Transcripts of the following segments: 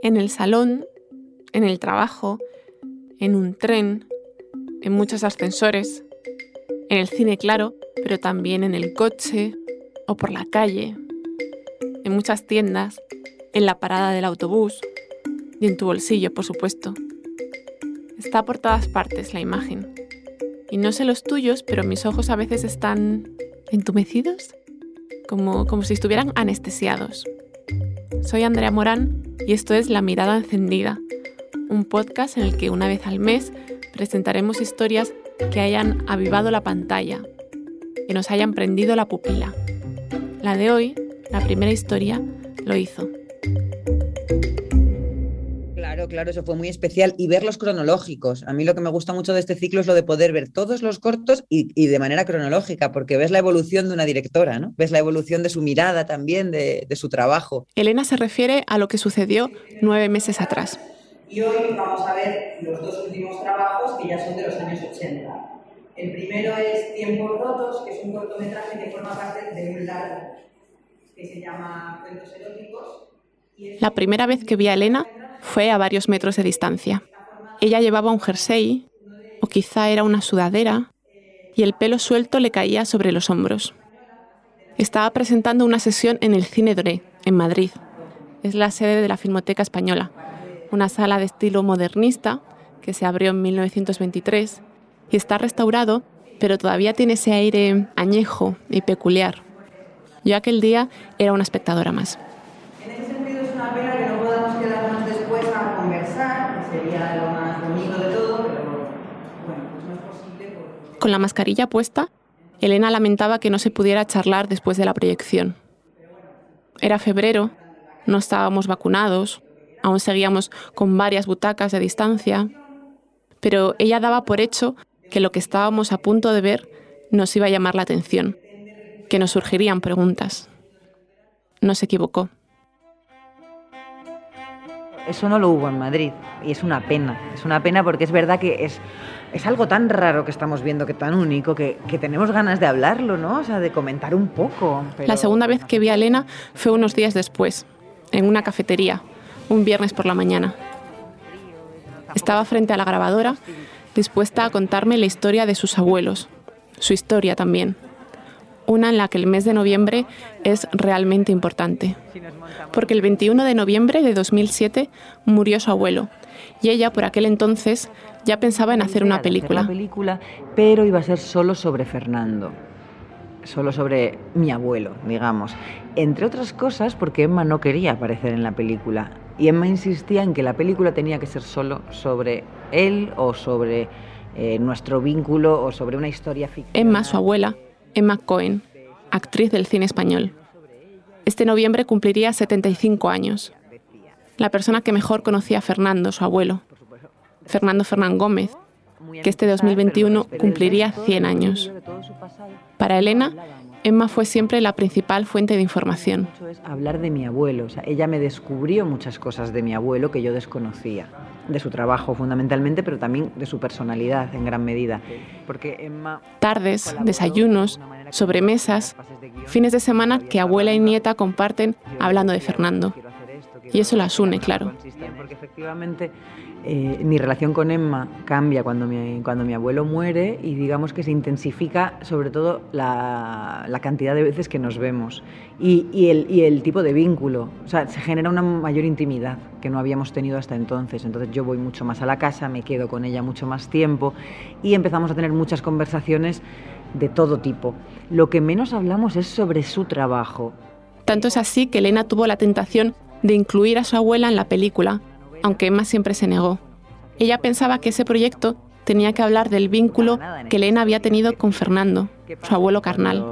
En el salón, en el trabajo, en un tren, en muchos ascensores, en el cine claro, pero también en el coche o por la calle, en muchas tiendas, en la parada del autobús y en tu bolsillo, por supuesto. Está por todas partes la imagen. Y no sé los tuyos, pero mis ojos a veces están entumecidos, como, como si estuvieran anestesiados. Soy Andrea Morán y esto es La Mirada Encendida, un podcast en el que una vez al mes presentaremos historias que hayan avivado la pantalla, que nos hayan prendido la pupila. La de hoy, la primera historia, lo hizo. Claro, claro, eso fue muy especial. Y ver los cronológicos. A mí lo que me gusta mucho de este ciclo es lo de poder ver todos los cortos y, de manera cronológica, porque ves la evolución de una directora, ¿no? Ves la evolución de su mirada también, de, de su trabajo. Elena se refiere a lo que sucedió nueve meses atrás. Y hoy vamos a ver los dos últimos trabajos que ya son de los años 80. El primero es Tiempos Rotos, que es un cortometraje que forma parte de un largo que se llama Cuentos Eróticos. La primera vez que vi a Elena fue a varios metros de distancia. Ella llevaba un jersey, o quizá era una sudadera, y el pelo suelto le caía sobre los hombros. Estaba presentando una sesión en el Cine Doré, en Madrid. Es la sede de la Filmoteca Española una sala de estilo modernista que se abrió en 1923 y está restaurado, pero todavía tiene ese aire añejo y peculiar. Yo aquel día era una espectadora más. En ese sentido es una pena que no podamos quedarnos después a conversar, que sería lo más bonito de todo, pero bueno, pues no es posible. Con la mascarilla puesta, Elena lamentaba que no se pudiera charlar después de la proyección. Era febrero, no estábamos vacunados, Aún seguíamos con varias butacas de distancia, pero ella daba por hecho que lo que estábamos a punto de ver nos iba a llamar la atención, que nos surgirían preguntas. No se equivocó. Eso no lo hubo en Madrid y es una pena. Es una pena porque es verdad que es, es algo tan raro que estamos viendo, que tan único, que, tenemos ganas de hablarlo, ¿no? O sea, de comentar un poco. La segunda vez que vi a Elena fue unos días después, en una cafetería, un viernes por la mañana. Estaba frente a la grabadora, dispuesta a contarme la historia de sus abuelos, su historia también. Una en la que el mes de noviembre es realmente importante. Porque el 21 de noviembre de 2007 murió su abuelo y ella por aquel entonces ya pensaba en hacer una película. Pero iba a ser solo sobre Fernando solo sobre mi abuelo, digamos. Entre otras cosas porque Emma no quería aparecer en la película. Y Emma insistía en que la película tenía que ser solo sobre él o sobre eh, nuestro vínculo o sobre una historia ficticia. Emma, su abuela, Emma Cohen, actriz del cine español. Este noviembre cumpliría 75 años. La persona que mejor conocía a Fernando, su abuelo. Fernando Fernán Gómez, que este 2021 cumpliría 100 años. Para Elena, Emma fue siempre la principal fuente de información. hablar de mi abuelo. ella me descubrió muchas cosas de mi abuelo que yo desconocía. De su trabajo fundamentalmente, pero también de su personalidad en gran medida. Porque Emma Tardes, desayunos, sobremesas, fines de semana que abuela y nieta comparten hablando de Fernando. Y eso las une, claro. Porque efectivamente eh, mi relación con Emma cambia cuando mi, cuando mi abuelo muere y digamos que se intensifica sobre todo la, la cantidad de veces que nos vemos y, y, el, y, el, tipo de vínculo. O sea, se genera una mayor intimidad que no habíamos tenido hasta entonces. Entonces yo voy mucho más a la casa, me quedo con ella mucho más tiempo y empezamos a tener muchas conversaciones de todo tipo. Lo que menos hablamos es sobre su trabajo. Tanto es así que Elena tuvo la tentación de incluir a su abuela en la película, aunque Emma siempre se negó. Ella pensaba que ese proyecto tenía que hablar del vínculo que Elena había tenido con Fernando, su abuelo carnal.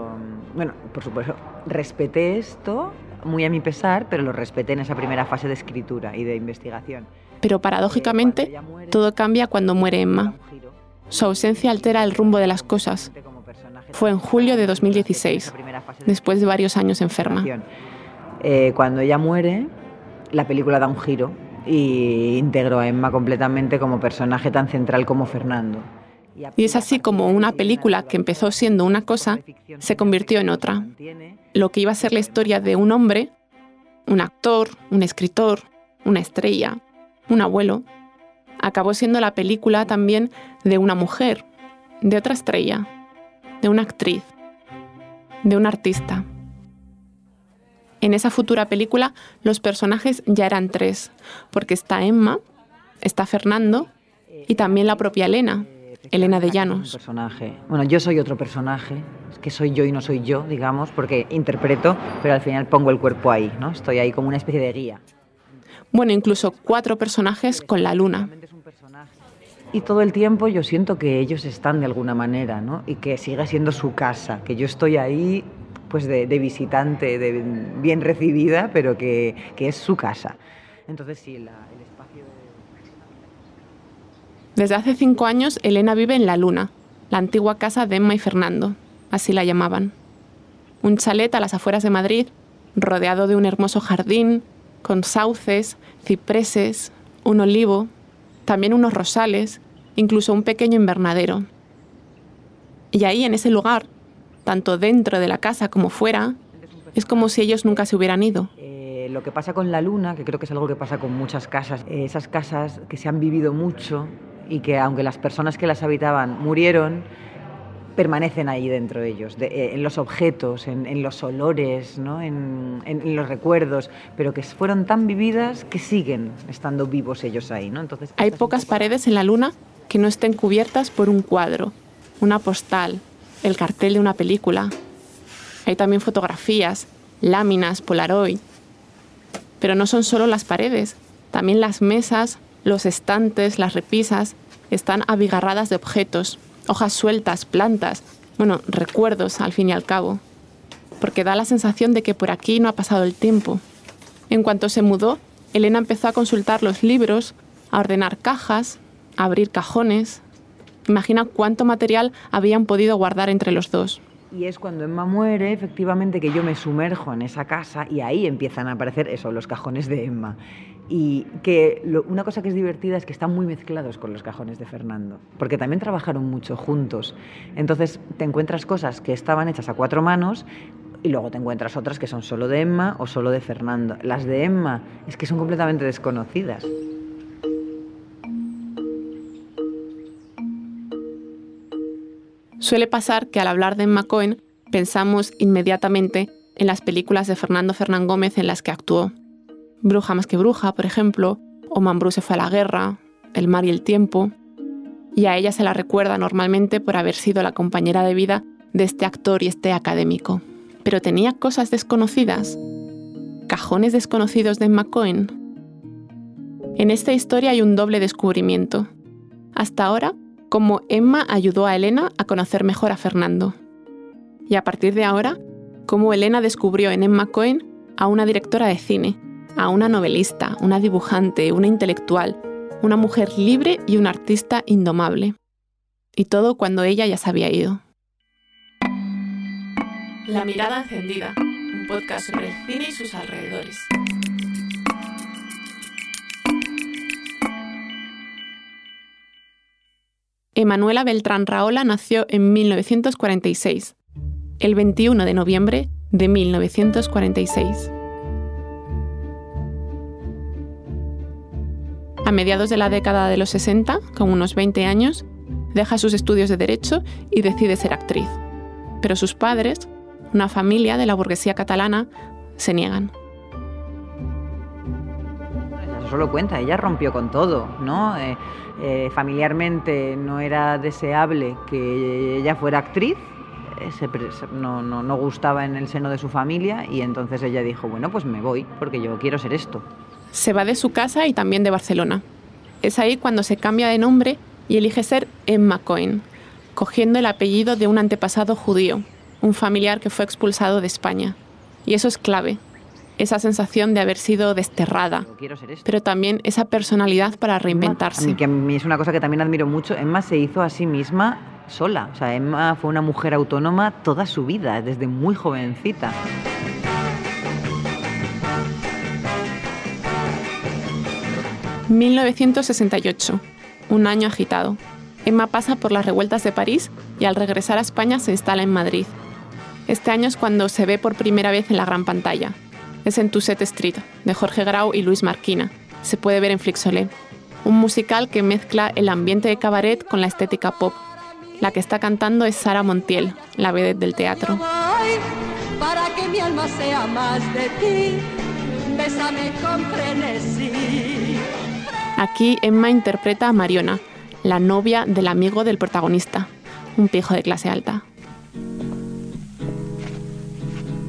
Bueno, por supuesto, respeté esto muy a mi pesar, pero lo respeté en esa primera fase de escritura y de investigación. Pero paradójicamente, todo cambia cuando muere Emma. Su ausencia altera el rumbo de las cosas. Fue en julio de 2016, después de varios años enferma. Eh, cuando ella muere, la película da un giro y integró a Emma completamente como personaje tan central como Fernando. Y es así como una película que empezó siendo una cosa se convirtió en otra. Lo que iba a ser la historia de un hombre, un actor, un escritor, una estrella, un abuelo, acabó siendo la película también de una mujer, de otra estrella, de una actriz, de un artista. En esa futura película los personajes ya eran tres, porque está Emma, está Fernando y también la propia Elena, Elena de Llanos. personaje. Bueno, yo soy otro personaje, es que soy yo y no soy yo, digamos, porque interpreto, pero al final pongo el cuerpo ahí, ¿no? Estoy ahí como una especie de guía. Bueno, incluso cuatro personajes con la luna. Y todo el tiempo yo siento que ellos están de alguna manera, ¿no? Y que sigue siendo su casa, que yo estoy ahí pues de, visitante, de bien recibida, pero que, es su casa. Entonces sí. Desde hace cinco años, Elena vive en La Luna, la antigua casa de Emma y Fernando, así la llamaban. Un chalet a las afueras de Madrid, rodeado de un hermoso jardín, con sauces, cipreses, un olivo, también unos rosales, incluso un pequeño invernadero. Y ahí, en ese lugar, tanto dentro de la casa como fuera, es como si ellos nunca se hubieran ido. Eh, lo que pasa con la luna, que creo que es algo que pasa con muchas casas, eh, esas casas que se han vivido mucho y que aunque las personas que las habitaban murieron, permanecen ahí dentro de ellos, eh, en los objetos, en, los olores, ¿no? en, en, los recuerdos, pero que fueron tan vividas que siguen estando vivos ellos ahí. ¿no? Entonces, Hay pocas paredes en la luna que no estén cubiertas por un cuadro, una postal, el cartel de una película. Hay también fotografías, láminas, polaroid. Pero no son solo las paredes, también las mesas, los estantes, las repisas están abigarradas de objetos, hojas sueltas, plantas, bueno, recuerdos al fin y al cabo, porque da la sensación de que por aquí no ha pasado el tiempo. En cuanto se mudó, Elena empezó a consultar los libros, a ordenar cajas, a abrir cajones, Imagina cuánto material habían podido guardar entre los dos. Y es cuando Emma muere, efectivamente, que yo me sumerjo en esa casa y ahí empiezan a aparecer eso, los cajones de Emma. Y que una cosa que es divertida es que están muy mezclados con los cajones de Fernando, porque también trabajaron mucho juntos. Entonces te encuentras cosas que estaban hechas a cuatro manos y luego te encuentras otras que son solo de Emma o solo de Fernando. Las de Emma es que son completamente desconocidas. Suele pasar que al hablar de Emma Cohen pensamos inmediatamente en las películas de Fernando Fernán Gómez en las que actuó. Bruja más que bruja, por ejemplo, o Mambrú se fue a la guerra, El mar y el tiempo. Y a ella se la recuerda normalmente por haber sido la compañera de vida de este actor y este académico. Pero tenía cosas desconocidas, cajones desconocidos de Emma Cohen. En esta historia hay un doble descubrimiento. Hasta ahora cómo Emma ayudó a Elena a conocer mejor a Fernando. Y a partir de ahora, cómo Elena descubrió en Emma Cohen a una directora de cine, a una novelista, una dibujante, una intelectual, una mujer libre y una artista indomable. Y todo cuando ella ya se había ido. La mirada encendida, un podcast sobre el cine y sus alrededores. Emanuela Beltrán Raola nació en 1946, el 21 de noviembre de 1946. A mediados de la década de los 60, con unos 20 años, deja sus estudios de derecho y decide ser actriz. Pero sus padres, una familia de la burguesía catalana, se niegan. Eso solo cuenta, ella rompió con todo, ¿no? Eh, eh, familiarmente no era deseable que ella fuera actriz, eh, no, no, gustaba en el seno de su familia y entonces ella dijo, bueno, pues me voy porque yo quiero ser esto. Se va de su casa y también de Barcelona. Es ahí cuando se cambia de nombre y elige ser Emma Cohen, cogiendo el apellido de un antepasado judío, un familiar que fue expulsado de España. Y eso es clave, esa sensación de haber sido desterrada, pero también esa personalidad para reinventarse. que a mí es una cosa que también admiro mucho. Emma se hizo a sí misma sola. O sea, Emma fue una mujer autónoma toda su vida, desde muy jovencita. ...1968... Un año agitado. Emma pasa por las revueltas de París y al regresar a España se instala en Madrid. Este año es cuando se ve por primera vez en la gran pantalla, es en Tusset Street, de Jorge Grau y Luis Marquina, se puede ver en Flixolé, un musical que mezcla el ambiente de cabaret con la estética pop. La que está cantando es Sara Montiel, la vedette del teatro. Para que mi alma sea más de ti, bésame con frenesí. Aquí Emma interpreta a Mariona, la novia del amigo del protagonista, un pijo de clase alta.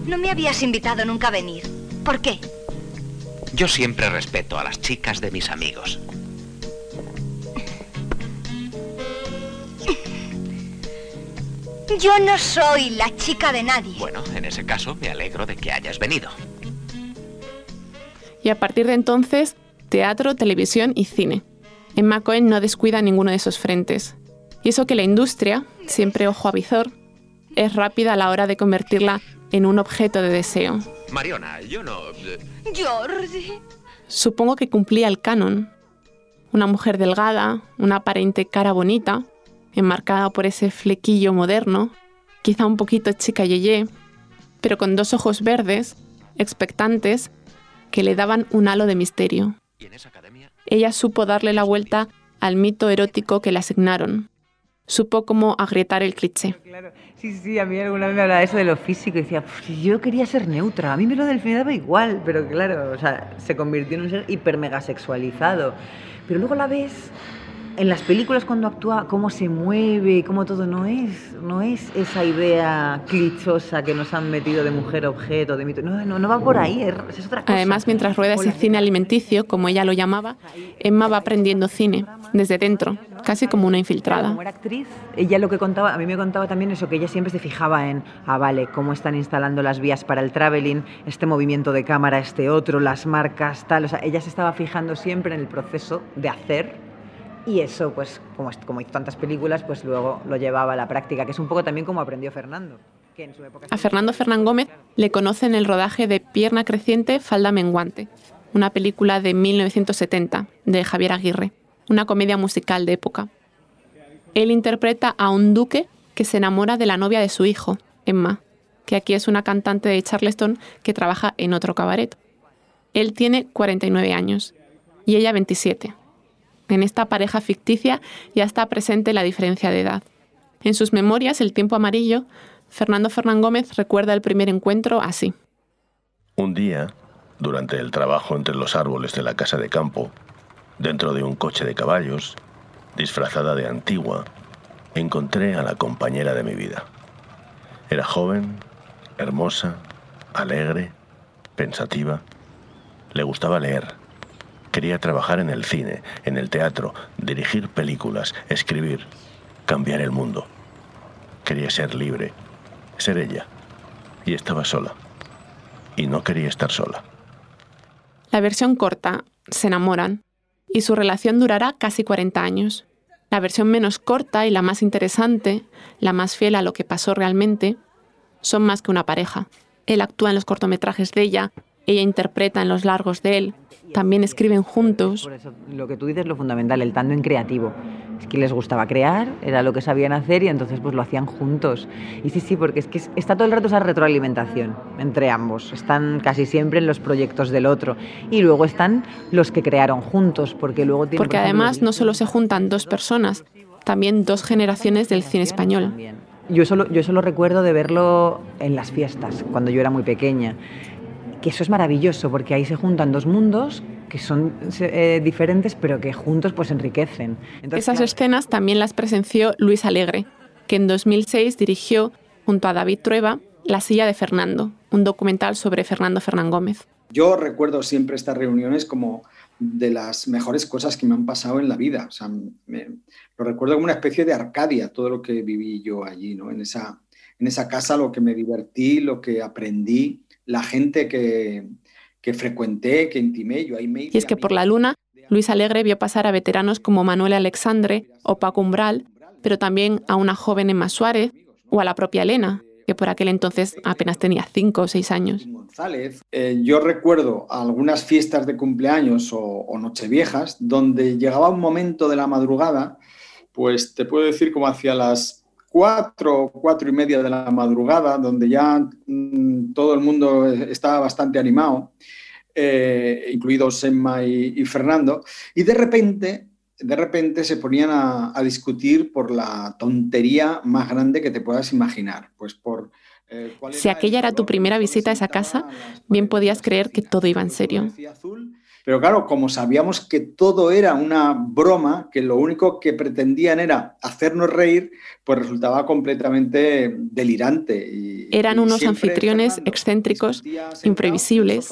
No me habías invitado nunca a venir. ¿Por qué? Yo siempre respeto a las chicas de mis amigos. Yo no soy la chica de nadie. Bueno, en ese caso me alegro de que hayas venido. Y a partir de entonces, teatro, televisión y cine. Emma Cohen no descuida ninguno de esos frentes. Y eso que la industria, siempre ojo a visor, es rápida a la hora de convertirla en un objeto de deseo. Mariona, yo no... eh, Jordi. Supongo que cumplía el canon. Una mujer delgada, una aparente cara bonita, enmarcada por ese flequillo moderno, quizá un poquito chica yeye, pero con dos ojos verdes, expectantes, que le daban un halo de misterio. Ella supo darle la vuelta al mito erótico que le asignaron. Supo cómo agrietar el cliché. Claro. Sí, sí, a mí alguna vez me hablaba eso de lo físico y decía, "Puf, si yo quería ser neutra, a mí me lo del me daba igual, pero claro, o sea, se convirtió en un ser hiper mega sexualizado. Pero luego la ves en las películas cuando actúa, cómo se mueve, cómo todo no es, no es esa idea clichosa que nos han metido de mujer objeto, de mito. No, no, no va por ahí, es, otra cosa. Además, mientras rueda ese cine alimenticio, como ella lo llamaba, Emma va aprendiendo cine, desde dentro, casi como una infiltrada. Como era actriz, ella lo que contaba, a mí me contaba también eso, que ella siempre se fijaba en, ah, vale, cómo están instalando las vías para el traveling, este movimiento de cámara, este otro, las marcas, tal. O sea, ella se estaba fijando siempre en el proceso de hacer y eso, pues, como, hizo tantas películas, pues luego lo llevaba a la práctica, que es un poco también como aprendió Fernando. Que en su época A Fernando Fernán Gómez le conoce en el rodaje de Pierna Creciente, Falda Menguante, una película de 1970 de Javier Aguirre, una comedia musical de época. Él interpreta a un duque que se enamora de la novia de su hijo, Emma, que aquí es una cantante de Charleston que trabaja en otro cabaret. Él tiene 49 años y ella 27. En esta pareja ficticia ya está presente la diferencia de edad. En sus memorias, El tiempo amarillo, Fernando Fernán Gómez recuerda el primer encuentro así. Un día, durante el trabajo entre los árboles de la casa de campo, dentro de un coche de caballos, disfrazada de antigua, encontré a la compañera de mi vida. Era joven, hermosa, alegre, pensativa. Le gustaba leer. Quería trabajar en el cine, en el teatro, dirigir películas, escribir, cambiar el mundo. Quería ser libre, ser ella. Y estaba sola. Y no quería estar sola. La versión corta, se enamoran, y su relación durará casi 40 años. La versión menos corta y la más interesante, la más fiel a lo que pasó realmente, son más que una pareja. Él actúa en los cortometrajes de ella, ella interpreta en los largos de él, también escriben juntos. Por eso, lo que tú dices es lo fundamental, el tándem creativo. Es que les gustaba crear, era lo que sabían hacer y entonces pues lo hacían juntos. Y sí, sí, porque es que es- está todo el rato esa retroalimentación entre ambos. Están casi siempre en los proyectos del otro. Y luego están los que crearon juntos, porque luego tienen... Porque por ejemplo, además no solo se juntan dos personas, también dos generaciones del cine español. Yo solo, yo solo recuerdo de verlo en las fiestas, cuando yo era muy pequeña. Que eso es maravilloso, porque ahí se juntan dos mundos que son eh, diferentes, pero que juntos pues enriquecen. Entonces, Esas claro, escenas también las presenció Luis Alegre, que en 2006 dirigió, junto a David Trueba, La silla de Fernando, un documental sobre Fernando Fernán Gómez. Yo recuerdo siempre estas reuniones como de las mejores cosas que me han pasado en la vida. O sea, me- lo recuerdo como una especie de Arcadia, todo lo que viví yo allí, ¿no? En esa, en esa casa, lo que me divertí, lo que aprendí, la gente que, que frecuenté, que intimé. Yo ahí me Y es que por la luna, Luis Alegre vio pasar a veteranos como Manuel Alexandre o Paco Umbral, pero también a una joven Emma Suárez o a la propia Elena, que por aquel entonces apenas tenía cinco o seis años. González. Eh, yo recuerdo algunas fiestas de cumpleaños o, o nocheviejas donde llegaba un momento de la madrugada, pues te puedo decir como hacia las cuatro cuatro y media de la madrugada, donde ya mm, todo el mundo estaba bastante animado. eh, incluidos Emma y, Fernando, y de repente, de repente se ponían a, discutir por la tontería más grande que te puedas imaginar, pues por... Eh, si aquella era tu primera visita a esa casa, bien podías creer que todo iba en serio. Pero claro, como sabíamos que todo era una broma, que lo único que pretendían era hacernos reír, pues resultaba completamente delirante. Y, Eran unos anfitriones excéntricos, imprevisibles,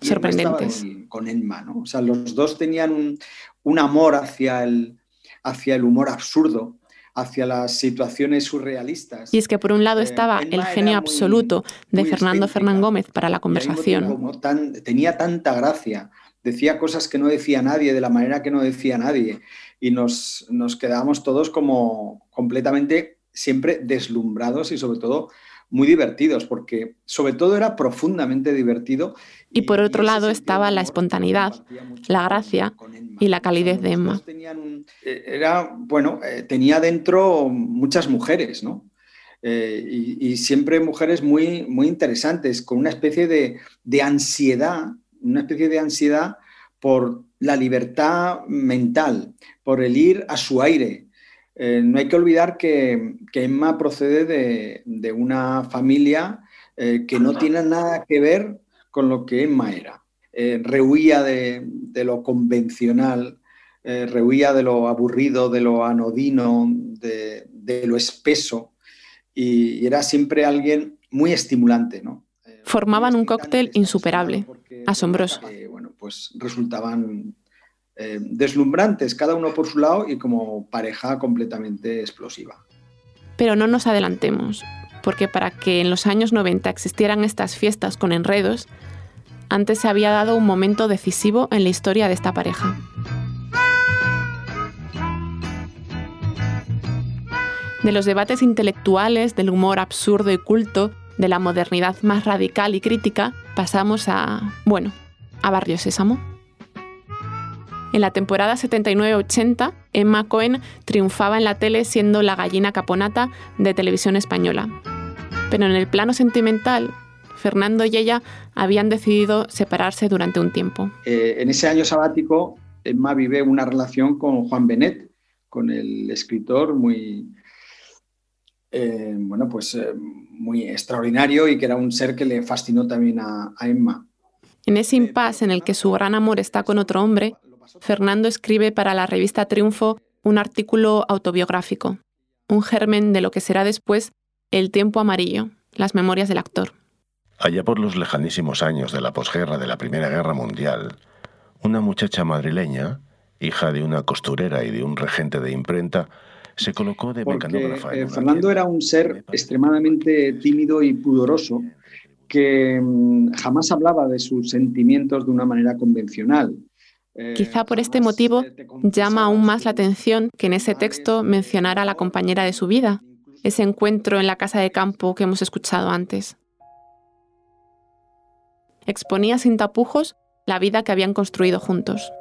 sorprendentes. Con, Enma, ¿no? O sea, los dos tenían un, amor hacia el, hacia el humor absurdo hacia las situaciones surrealistas. Y es que por un lado eh, estaba el genio absoluto de Fernando Fernán Gómez para la conversación. tenía tanta gracia decía cosas que no decía nadie, de la manera que no decía nadie, y nos, nos quedábamos todos como completamente siempre deslumbrados y sobre todo muy divertidos, porque sobre todo era profundamente divertido. Y, por otro lado estaba la espontaneidad, la gracia y la calidez de Emma. Eh, era, bueno, eh, tenía dentro muchas mujeres, ¿no? Eh, y, siempre mujeres muy, muy interesantes, con una especie de, de ansiedad una especie de ansiedad por la libertad mental, por el ir a su aire. Eh, no hay que olvidar que, Emma procede de, una familia eh, que no tiene nada que ver con lo que Emma era. Eh, rehuía de, lo convencional, rehuía de lo aburrido, de lo anodino, de, lo espeso, y, y, era siempre alguien muy estimulante, ¿no? Formaban un cóctel insuperable asombroso. bueno, pues resultaban eh, deslumbrantes, cada uno por su lado y como pareja completamente explosiva. Pero no nos adelantemos, porque para que en los años 90 existieran estas fiestas con enredos, antes se había dado un momento decisivo en la historia de esta pareja. De los debates intelectuales, del humor absurdo y culto, de la modernidad más radical y crítica, pasamos a, bueno, a Barrio Sésamo. En la temporada 79-80, Emma Cohen triunfaba en la tele siendo la gallina caponata de televisión española. Pero en el plano sentimental, Fernando y ella habían decidido separarse durante un tiempo. Eh, en ese año sabático, Emma vive una relación con Juan Benet, con el escritor muy, eh, bueno, pues eh, muy extraordinario y que era un ser que le fascinó también a, Emma. En ese impasse en el que su gran amor está con otro hombre, Fernando escribe para la revista Triunfo un artículo autobiográfico, un germen de lo que será después El tiempo amarillo, las memorias del actor. Allá por los lejanísimos años de la posguerra de la Primera Guerra Mundial, una muchacha madrileña, hija de una costurera y de un regente de imprenta, se colocó de mecanógrafa. Eh, Fernando era un ser extremadamente tímido y pudoroso que mm, jamás hablaba de sus sentimientos de una manera convencional. Eh, Quizá por este motivo llama aún más la atención que en ese texto mencionara a la compañera de su vida, ese encuentro en la casa de campo que hemos escuchado antes. Exponía sin tapujos la vida que habían construido juntos.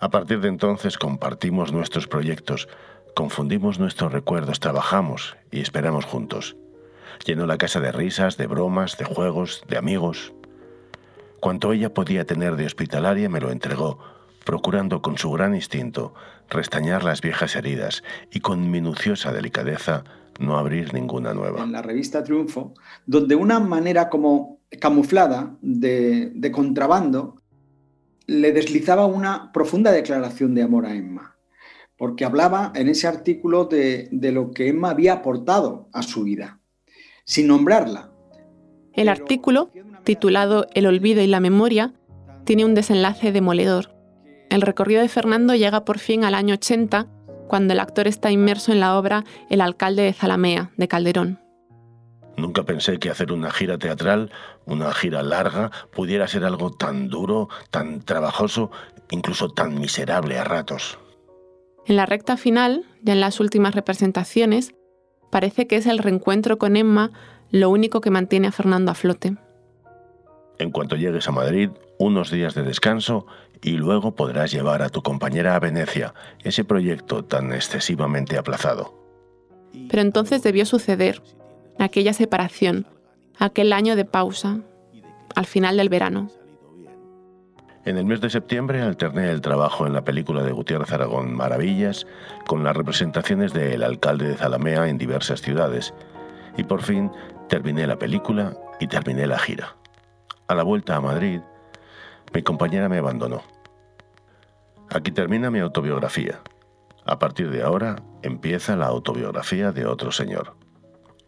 A partir de entonces compartimos nuestros proyectos, confundimos nuestros recuerdos, trabajamos y esperamos juntos. Llenó la casa de risas, de bromas, de juegos, de amigos. Cuanto ella podía tener de hospitalaria me lo entregó, procurando con su gran instinto restañar las viejas heridas y con minuciosa delicadeza no abrir ninguna nueva. En la revista Triunfo, donde una manera como camuflada de, de contrabando le deslizaba una profunda declaración de amor a Emma, porque hablaba en ese artículo de, lo que Emma había aportado a su vida, sin nombrarla. El artículo, titulado El olvido y la memoria, tiene un desenlace demoledor. El recorrido de Fernando llega por fin al año 80, cuando el actor está inmerso en la obra El alcalde de Zalamea, de Calderón. Nunca pensé que hacer una gira teatral, una gira larga, pudiera ser algo tan duro, tan trabajoso, incluso tan miserable a ratos. En la recta final, ya en las últimas representaciones, parece que es el reencuentro con Emma lo único que mantiene a Fernando a flote. En cuanto llegues a Madrid, unos días de descanso y luego podrás llevar a tu compañera a Venecia, ese proyecto tan excesivamente aplazado. Pero entonces debió suceder, aquella separación, aquel año de pausa, al final del verano. En el mes de septiembre alterné el trabajo en la película de Gutiérrez Aragón Maravillas con las representaciones del alcalde de Zalamea en diversas ciudades y por fin terminé la película y terminé la gira. A la vuelta a Madrid, mi compañera me abandonó. Aquí termina mi autobiografía. A partir de ahora empieza la autobiografía de otro señor.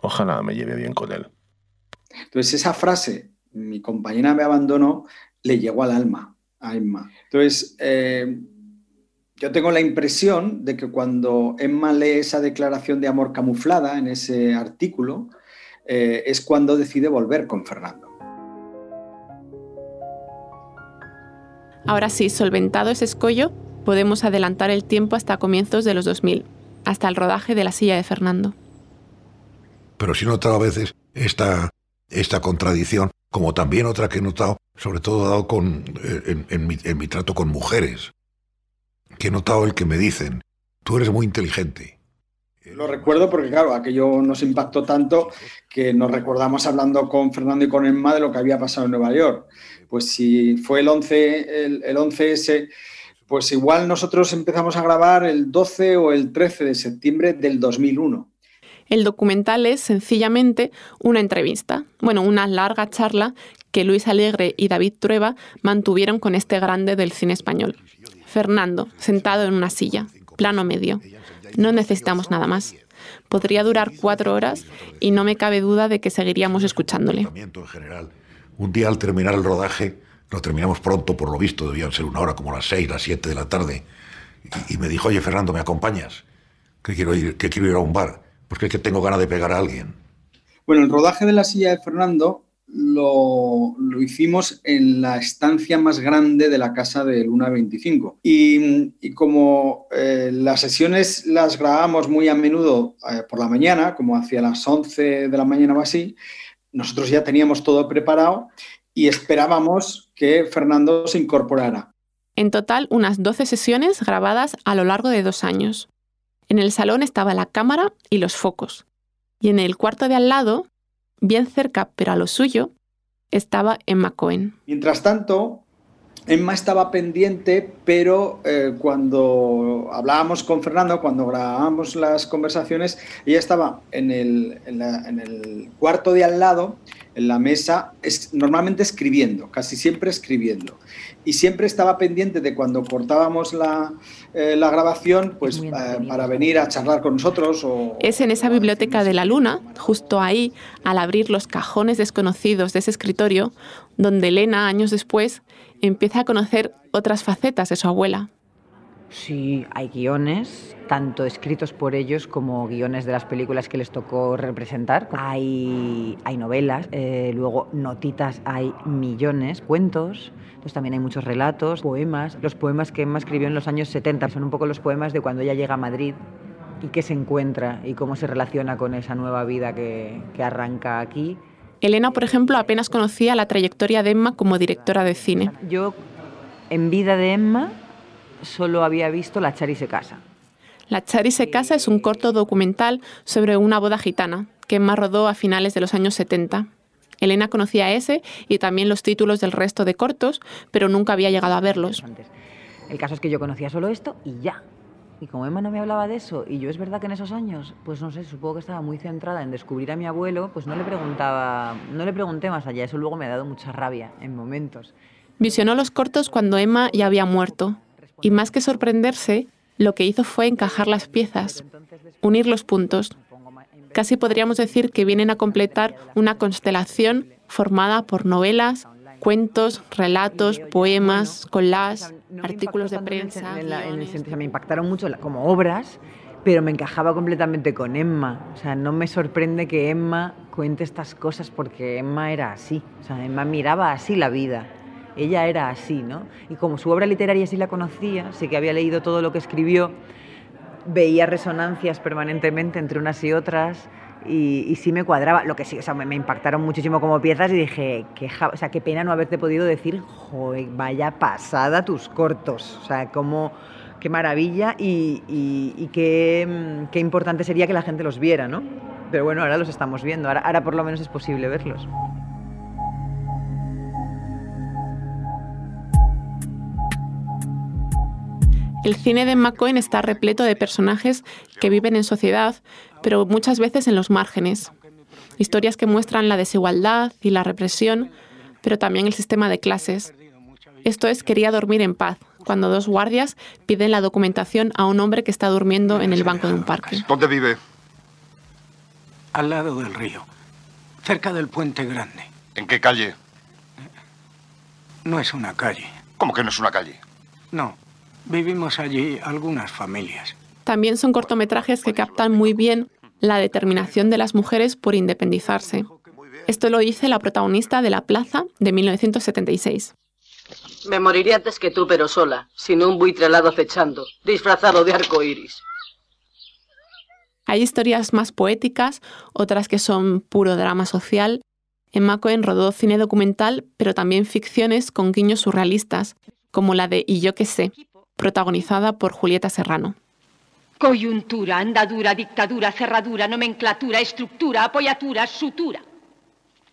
Ojalá me lleve bien con él. Entonces esa frase, mi compañera me abandonó, le llegó al alma a Emma. Entonces, eh, yo tengo la impresión de que cuando Emma lee esa declaración de amor camuflada en ese artículo, eh, es cuando decide volver con Fernando. Ahora sí, solventado ese escollo, podemos adelantar el tiempo hasta comienzos de los 2000, hasta el rodaje de la silla de Fernando. Pero sí he notado a veces esta, esta contradicción, como también otra que he notado, sobre todo dado con, eh, en, mi, trato con mujeres, que he notado el que me dicen, tú eres muy inteligente, lo recuerdo porque, claro, aquello nos impactó tanto que nos recordamos hablando con Fernando y con Emma de lo que había pasado en Nueva York. Pues si fue el 11, el, el 11S, pues igual nosotros empezamos a grabar el 12 o el 13 de septiembre del 2001. El documental es sencillamente una entrevista, bueno, una larga charla que Luis Alegre y David Trueba mantuvieron con este grande del cine español. Fernando, sentado en una silla, plano medio. No necesitamos nada más. Podría durar cuatro horas y no me cabe duda de que seguiríamos escuchándole. Un día al terminar el rodaje, lo terminamos pronto, por lo visto, debían ser una hora como las seis, las siete de la tarde, y, me dijo, oye Fernando, ¿me acompañas? Que quiero ir, que quiero ir a un bar, porque es que tengo ganas de pegar a alguien. Bueno, el rodaje de la silla de Fernando lo, hicimos en la estancia más grande de la casa de Luna 25. Y, como eh, las sesiones las grabamos muy a menudo eh, por la mañana, como hacia las 11 de la mañana o así, nosotros ya teníamos todo preparado y esperábamos que Fernando se incorporara. En total, unas 12 sesiones grabadas a lo largo de dos años. En el salón estaba la cámara y los focos. Y en el cuarto de al lado bien cerca, pero a lo suyo, estaba Emma Cohen. Mientras tanto, Emma estaba pendiente, pero eh, cuando hablábamos con Fernando, cuando grabábamos las conversaciones, ella estaba en el, en el cuarto de al lado en la mesa, es, normalmente escribiendo, casi siempre escribiendo. Y siempre estaba pendiente de cuando cortábamos la, eh, la grabación, pues eh, para venir a charlar con nosotros. O, es en esa biblioteca de la Luna, justo ahí, al abrir los cajones desconocidos de ese escritorio, donde Elena, años después, empieza a conocer otras facetas de su abuela. Sí, hay guiones, tanto escritos por ellos como guiones de las películas que les tocó representar. Hay, hay novelas, eh, luego notitas hay millones, cuentos, entonces también hay muchos relatos, poemas. Los poemas que Emma escribió en los años 70 son un poco los poemas de cuando ella llega a Madrid y qué se encuentra y cómo se relaciona con esa nueva vida que, que arranca aquí. Elena, por ejemplo, apenas conocía la trayectoria de Emma como directora de cine. Yo, en vida de Emma, solo había visto La Chari se casa. La Chari se casa es un corto documental sobre una boda gitana que Emma rodó a finales de los años 70. Elena conocía ese y también los títulos del resto de cortos, pero nunca había llegado a verlos. El caso es que yo conocía solo esto y ya. Y como Emma no me hablaba de eso, y yo es verdad que en esos años, pues no sé, supongo que estaba muy centrada en descubrir a mi abuelo, pues no le preguntaba, no le pregunté más allá. Eso luego me ha dado mucha rabia en momentos. Visionó los cortos cuando Emma ya había muerto y más que sorprenderse, lo que hizo fue encajar las piezas, unir los puntos. Casi podríamos decir que vienen a completar una constelación formada por novelas, cuentos, relatos, poemas, collages, artículos de prensa. me impactaron mucho como obras, pero me encajaba completamente con Emma. O sea, no me sorprende que Emma cuente estas cosas porque Emma era así. O sea, Emma miraba así la vida ella era así, ¿no? Y como su obra literaria sí la conocía, sí que había leído todo lo que escribió, veía resonancias permanentemente entre unas y otras y, sí me cuadraba. Lo que sí, o sea, me, impactaron muchísimo como piezas y dije, qué, o sea, qué pena no haberte podido decir, joder, vaya pasada tus cortos. O sea, cómo, qué maravilla y, y, qué, qué, importante sería que la gente los viera, ¿no? Pero bueno, ahora los estamos viendo, ahora, ahora por lo menos es posible verlos. El cine de McCoy está repleto de personajes que viven en sociedad, pero muchas veces en los márgenes. Historias que muestran la desigualdad y la represión, pero también el sistema de clases. Esto es Quería dormir en paz, cuando dos guardias piden la documentación a un hombre que está durmiendo en el banco de un parque. ¿Dónde vive? Al lado del río, cerca del puente grande. ¿En qué calle? No es una calle. ¿Cómo que no es una calle? No, Vivimos allí algunas familias. También son cortometrajes que captan muy bien la determinación de las mujeres por independizarse. Esto lo dice la protagonista de La Plaza de 1976. Me moriría antes que tú, pero sola, sin un buitre al lado acechando, disfrazado de arco iris. Hay historias más poéticas, otras que son puro drama social. Emma Cohen rodó cine documental, pero también ficciones con guiños surrealistas, como la de Y yo qué sé, protagonizada por Julieta Serrano. Coyuntura, andadura, dictadura, cerradura, nomenclatura, estructura, apoyatura, sutura.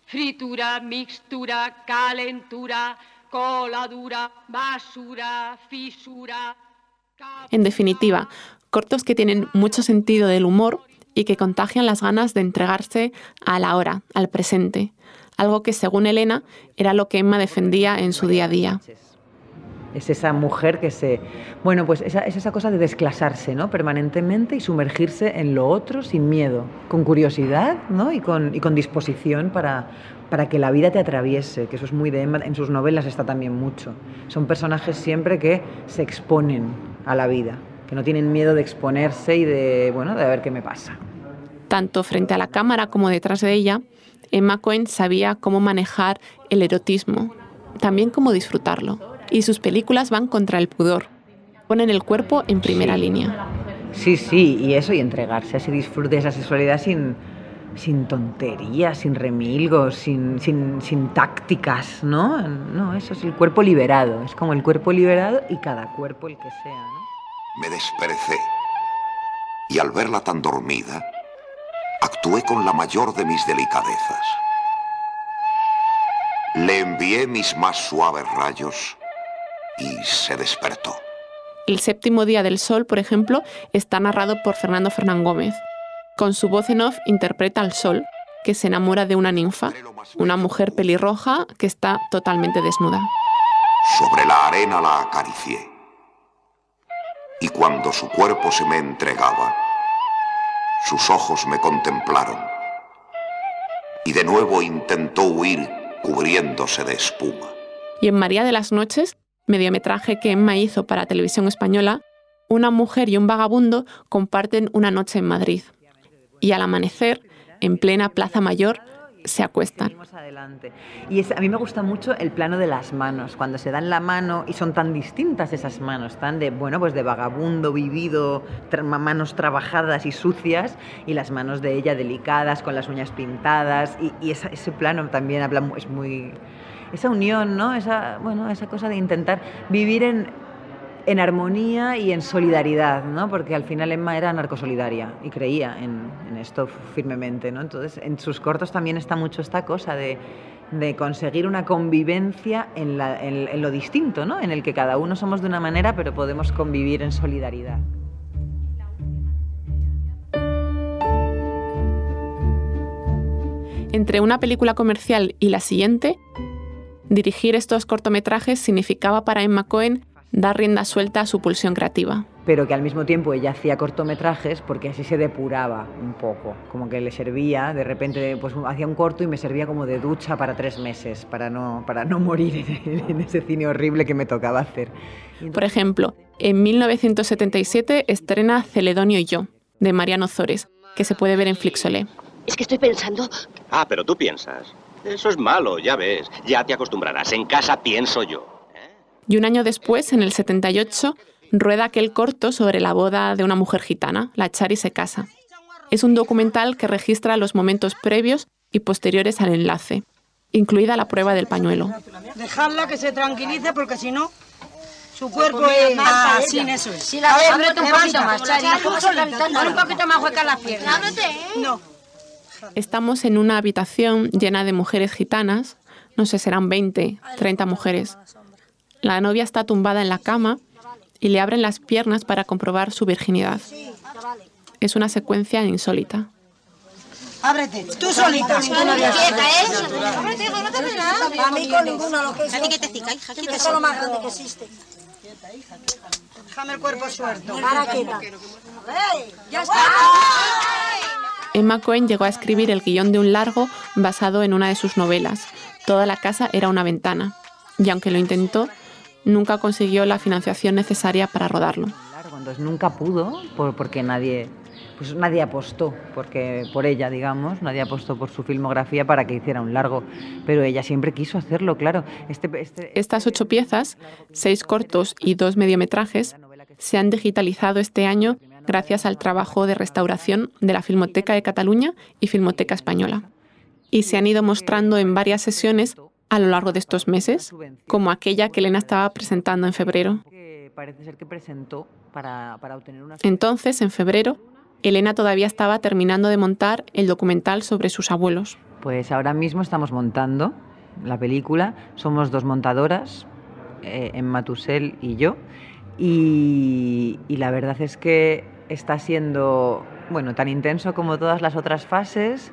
Fritura, mixtura, calentura, coladura, basura, fisura. En definitiva, cortos que tienen mucho sentido del humor y que contagian las ganas de entregarse a la hora, al presente, algo que según Elena era lo que Emma defendía en su día a día. Es esa mujer que se... Bueno, pues esa, es esa cosa de desclasarse, ¿no? Permanentemente y sumergirse en lo otro sin miedo, con curiosidad, ¿no? Y con, y con disposición para, para que la vida te atraviese, que eso es muy de Emma, en sus novelas está también mucho. Son personajes siempre que se exponen a la vida, que no tienen miedo de exponerse y de, bueno, de ver qué me pasa. Tanto frente a la cámara como detrás de ella, Emma Cohen sabía cómo manejar el erotismo, también cómo disfrutarlo y sus películas van contra el pudor. Ponen el cuerpo en primera línea. Sí, sí, y eso, y entregarse a ese disfrute, esa sexualidad sin, sin tonterías, sin remilgos, sin, sin, sin, tácticas, ¿no? No, eso es el cuerpo liberado, es como el cuerpo liberado y cada cuerpo el que sea, ¿no? Me desperecé y al verla tan dormida, actué con la mayor de mis delicadezas. Le envié mis más suaves rayos y se despertó. El séptimo día del sol, por ejemplo, está narrado por Fernando Fernán Gómez. Con su voz en off interpreta al sol, que se enamora de una ninfa, una mujer pelirroja que está totalmente desnuda. Sobre la arena la acaricié. Y cuando su cuerpo se me entregaba, sus ojos me contemplaron. Y de nuevo intentó huir cubriéndose de espuma. Y en María de las Noches mediometraje que Emma hizo para Televisión Española, una mujer y un vagabundo comparten una noche en Madrid. Y al amanecer, en plena Plaza Mayor, se acuestan. Y a mí me gusta mucho el plano de las manos, cuando se dan la mano y son tan distintas esas manos, tan de, bueno, pues de vagabundo vivido, manos trabajadas y sucias, y las manos de ella delicadas, con las uñas pintadas, y, ese plano también es muy, esa unión, ¿no? Esa, bueno, esa cosa de intentar vivir en, en armonía y en solidaridad, ¿no? Porque al final Emma era narcosolidaria y creía en, esto firmemente, ¿no? Entonces, en sus cortos también está mucho esta cosa de, de conseguir una convivencia en, en, lo distinto, ¿no? En el que cada uno somos de una manera, pero podemos convivir en solidaridad. Entre una película comercial y la siguiente, Dirigir estos cortometrajes significaba para Emma Cohen dar rienda suelta a su pulsión creativa. Pero que al mismo tiempo ella hacía cortometrajes porque así se depuraba un poco, como que le servía, de repente pues hacía un corto y me servía como de ducha para tres meses, para no, para no morir en, ese cine horrible que me tocaba hacer. Por ejemplo, en 1977 estrena Celedonio y yo, de Mariano Zores, que se puede ver en Flixolé. Es que estoy pensando... Ah, pero tú piensas. Eso es malo, ya ves. Ya te acostumbrarás. En casa pienso yo. Y un año después, en el 78, rueda aquel corto sobre la boda de una mujer gitana, la Chari se casa. Es un documental que registra los momentos previos y posteriores al enlace, incluida la prueba del pañuelo. Dejadla que se tranquilice porque si no... Su cuerpo es más sin eso es. Si la ábrete un poquito más, Chari. Un poquito más hueca las piernas. Ábrete, ¿eh? No. Estamos en una habitación llena de mujeres gitanas, no sé, serán 20, 30 mujeres. La novia está tumbada en la cama y le abren las piernas para comprobar su virginidad. Es una secuencia insólita. Ábrete, tú solita. Quieta, ¿eh? Ábrete, hijo, no te ves nada. A mí con ninguno lo que es. ¿A ti qué te cica, hija? Esto es lo más grande que existe. Déjame el cuerpo suelto. Para quieta. Ya está. Emma Cohen llegó a escribir el guion de un largo basado en una de sus novelas. Toda la casa era una ventana. Y aunque lo intentó, nunca consiguió la financiación necesaria para rodarlo. Entonces nunca pudo por- porque nadie, pues nadie apostó porque, por ella, digamos, nadie apostó por su filmografía para que hiciera un largo. Pero ella siempre quiso hacerlo, claro. Este, este, Estas ocho piezas, seis cortos y dos mediometrajes, se han digitalizado este año gracias al trabajo de restauración de la Filmoteca de Cataluña y Filmoteca Española. Y se han ido mostrando en varias sesiones a lo largo de estos meses, como aquella que Elena estaba presentando en febrero. Entonces, en febrero, Elena todavía estaba terminando de montar el documental sobre sus abuelos. Pues ahora mismo estamos montando la película. Somos dos montadoras, eh, Emma Tusell y yo. Y, y la verdad es que está siendo bueno, tan intenso como todas las otras fases,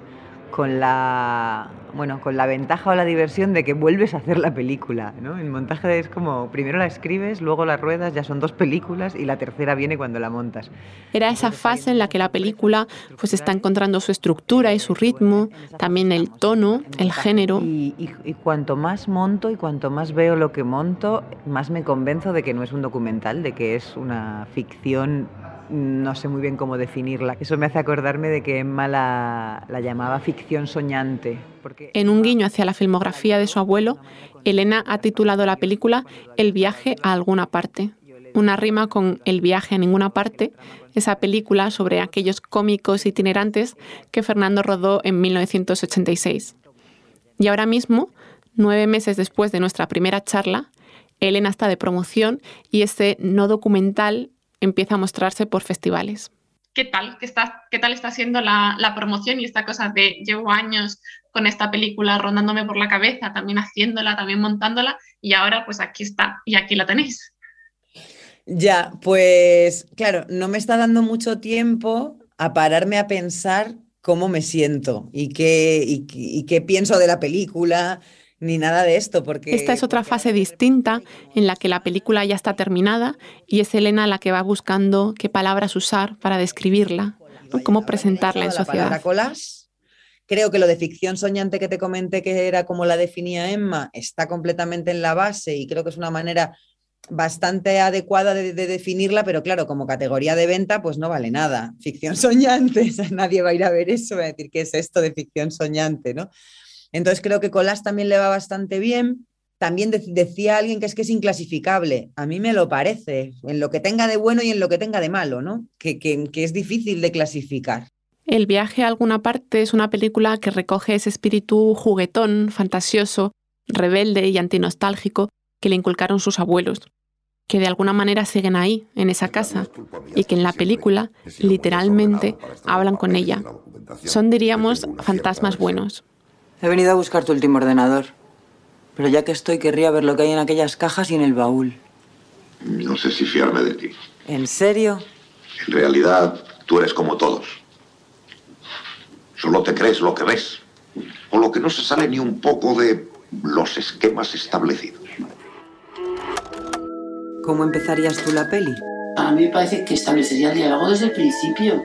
con la, bueno, con la ventaja o la diversión de que vuelves a hacer la película. ¿no? El montaje es como, primero la escribes, luego la ruedas, ya son dos películas y la tercera viene cuando la montas. Era esa fase en la que la película pues está encontrando su estructura y su ritmo, también el tono, el género. Y, y- y cuanto más monto y cuanto más veo lo que monto, más me convenzo de que no es un documental, de que es una ficción, no sé muy bien cómo definirla. Eso me hace acordarme de que Emma la, la llamaba ficción soñante. Porque En un guiño hacia la filmografía de su abuelo, Elena ha titulado la película El viaje a alguna parte. Una rima con El viaje a ninguna parte, esa película sobre aquellos cómicos itinerantes que Fernando rodó en 1986. Y ahora mismo, nueve meses después de nuestra primera charla, Elena está de promoción y este no documental empieza a mostrarse por festivales. ¿Qué tal? ¿Qué, está, qué tal está siendo la, la promoción y esta cosa de llevo años con esta película rondándome por la cabeza, también haciéndola, también montándola y ahora pues aquí está y aquí la tenéis? Ya, pues claro, no me está dando mucho tiempo a pararme a pensar cómo me siento y qué, y, y qué pienso de la película, ni nada de esto, porque... Esta es otra fase distinta en la que la película ya está terminada y es Elena la que va buscando qué palabras usar para describirla, ¿no? cómo presentarla en sociedad. Creo que lo de ficción soñante que te comenté que era como la definía Emma está completamente en la base y creo que es una manera bastante adecuada de, de definirla, pero claro, como categoría de venta, pues no vale nada. Ficción soñante, nadie va a ir a ver eso, va a decir qué es esto de ficción soñante, ¿no? Entonces creo que Colas también le va bastante bien. También de- decía alguien que es que es inclasificable. A mí me lo parece, en lo que tenga de bueno y en lo que tenga de malo, ¿no? Que, que- que es difícil de clasificar. El viaje a alguna parte es una película que recoge ese espíritu juguetón, fantasioso, rebelde y antinostálgico que le inculcaron sus abuelos, que de alguna manera siguen ahí, en esa casa, y que en la película literalmente hablan con ella. Son, diríamos, fantasmas buenos. He venido a buscar tu último ordenador. Pero ya que estoy, querría ver lo que hay en aquellas cajas y en el baúl. No sé si fiarme de ti. ¿En serio? En realidad, tú eres como todos. Solo te crees lo que ves. O lo que no se sale ni un poco de los esquemas establecidos. ¿Cómo empezarías tú la peli? A mí me parece que establecería el diálogo desde el principio.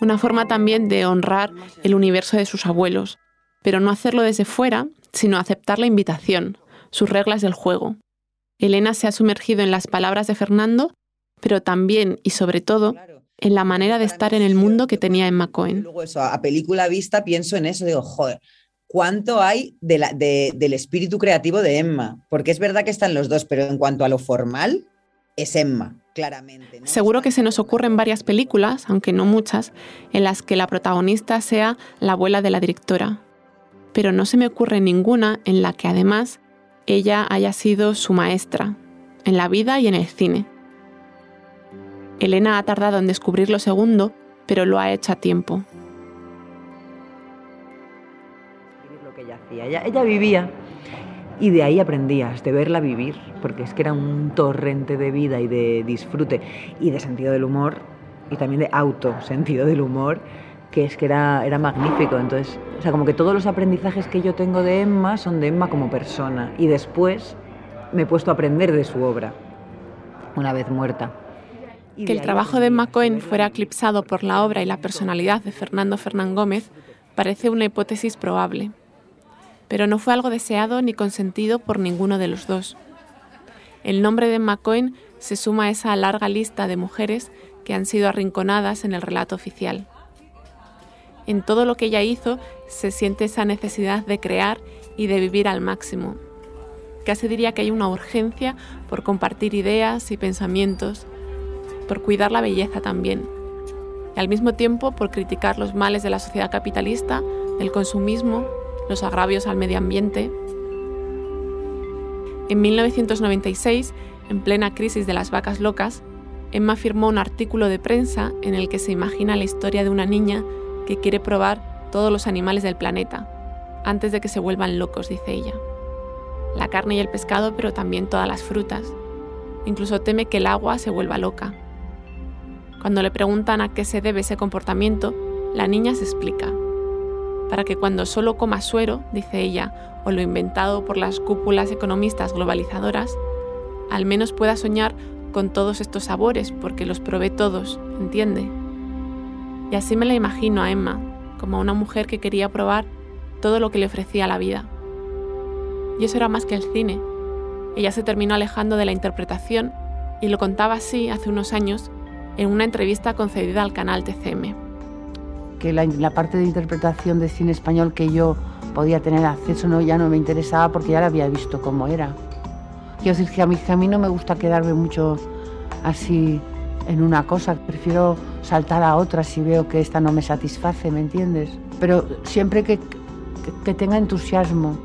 Una forma también de honrar el universo de sus abuelos, pero no hacerlo desde fuera, sino aceptar la invitación, sus reglas del juego. Elena se ha sumergido en las palabras de Fernando, pero también y sobre todo en la manera de estar en el mundo que tenía Emma Cohen. Luego eso, a película vista pienso en eso, digo, joder, ¿cuánto hay de del espíritu creativo de Emma? Porque es verdad que están los dos, pero en cuanto a lo formal, es Emma, claramente. ¿no? Seguro que se nos ocurren varias películas, aunque no muchas, en las que la protagonista sea la abuela de la directora. Pero no se me ocurre ninguna en la que además ella haya sido su maestra, en la vida y en el cine. Elena ha tardado en descubrir lo segundo, pero lo ha hecho a tiempo. Lo que ella hacía. Ella, ella vivía y de ahí aprendías, de verla vivir, porque es que era un torrente de vida y de disfrute y de sentido del humor y también de auto sentido del humor que es que era, era magnífico. Entonces, o sea, como que todos los aprendizajes que yo tengo de Emma son de Emma como persona y después me he puesto a aprender de su obra, una vez muerta. Que el trabajo de Emma Cohen fuera eclipsado por la obra y la personalidad de Fernando Fernán Gómez parece una hipótesis probable, pero no fue algo deseado ni consentido por ninguno de los dos. El nombre de Cohen se suma a esa larga lista de mujeres que han sido arrinconadas en el relato oficial. En todo lo que ella hizo se siente esa necesidad de crear y de vivir al máximo. Casi diría que hay una urgencia por compartir ideas y pensamientos, por cuidar la belleza también, y al mismo tiempo por criticar los males de la sociedad capitalista, el consumismo, los agravios al medio ambiente. En 1996, en plena crisis de las vacas locas, Emma firmó un artículo de prensa en el que se imagina la historia de una niña que quiere probar todos los animales del planeta, antes de que se vuelvan locos, dice ella. La carne y el pescado, pero también todas las frutas. Incluso teme que el agua se vuelva loca. Cuando le preguntan a qué se debe ese comportamiento, la niña se explica. Para que cuando solo coma suero, dice ella, o lo inventado por las cúpulas economistas globalizadoras, al menos pueda soñar con todos estos sabores, porque los probé todos, ¿entiende? Y así me la imagino a Emma, como una mujer que quería probar todo lo que le ofrecía la vida. Y eso era más que el cine. Ella se terminó alejando de la interpretación y lo contaba así hace unos años en una entrevista concedida al canal TCM. Que la, la parte de interpretación de cine español que yo podía tener acceso no, ya no me interesaba porque ya la había visto cómo era. Quiero decir que a mí, que a mí no me gusta quedarme mucho así en una cosa, prefiero saltar a otra si veo que esta no me satisface, ¿me entiendes? Pero siempre que, que, que tenga entusiasmo.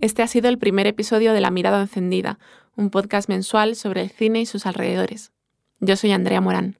Este ha sido el primer episodio de La Mirada Encendida, un podcast mensual sobre el cine y sus alrededores. Yo soy Andrea Morán.